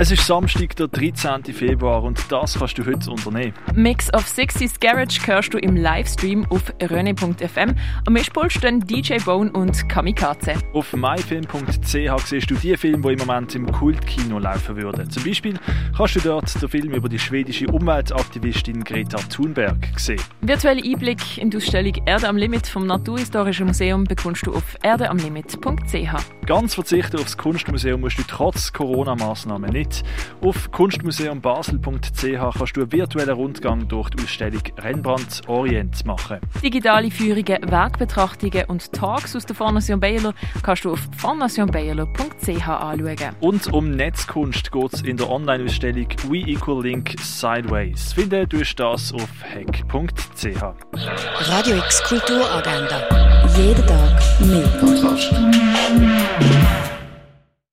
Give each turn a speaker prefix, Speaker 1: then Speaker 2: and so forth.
Speaker 1: Es ist Samstag, der 13. Februar und das kannst du heute unternehmen.
Speaker 2: Mix of 60s Garage hörst du im Livestream auf rene.fm. Am Mischpult stehen DJ Bone und Kamikaze.
Speaker 1: Auf myfilm.ch siehst du die Filme, die im Moment im Kultkino laufen würden. Zum Beispiel kannst du dort den Film über die schwedische Umweltaktivistin Greta Thunberg sehen.
Speaker 2: Virtuelle Einblick in die Ausstellung Erde am Limit vom Naturhistorischen Museum bekommst du auf erdeamlimit.ch.
Speaker 1: Ganz verzichten aufs Kunstmuseum musst du trotz Corona-Maßnahmen nicht. Auf kunstmuseumbasel.ch kannst du einen virtuellen Rundgang durch die Ausstellung Rembrandt Orient machen.
Speaker 2: Digitale Führungen, Werkbetrachtungen und Tags aus der Fondation Baylor kannst du auf fondationbaylor.ch anschauen.
Speaker 1: Und um Netzkunst geht es in der Online-Ausstellung We Equal Link Sideways. Finden du das auf hack.ch.
Speaker 3: Radio X Kulturagenda. Jeden Tag mehr.